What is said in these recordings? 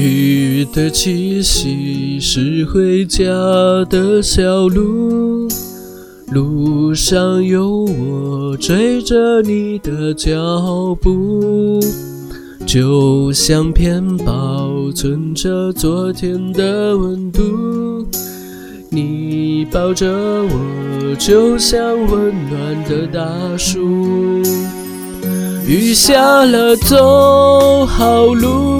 雨的气息是回家的小路，路上有我追着你的脚步，就像片保存着昨天的温度。你抱着我，就像温暖的大树。雨下了，走好路，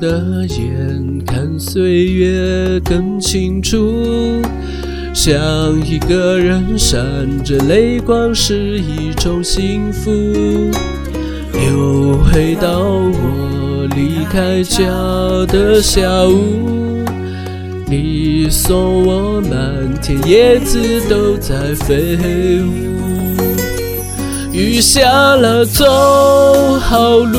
的眼看岁月更清楚，想一个人闪着泪光是一种幸福，又回到我离开家的下午。你送我，满天叶子都在飞舞。雨下了，走好路，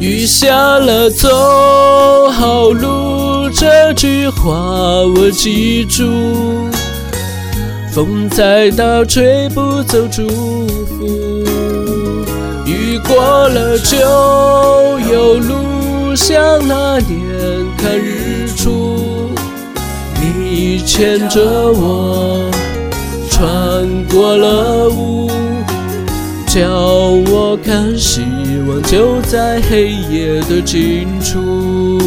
雨下了，走好路，这句话我记住。风再大，吹不走祝福。雨过了，就有路，像那年看日出。你牵着我，穿过了雾。叫我看希望就在黑夜的尽处。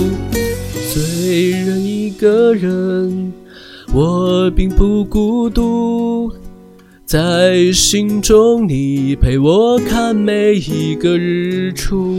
虽然一个人，我并不孤独，在心中你陪我看每一个日出。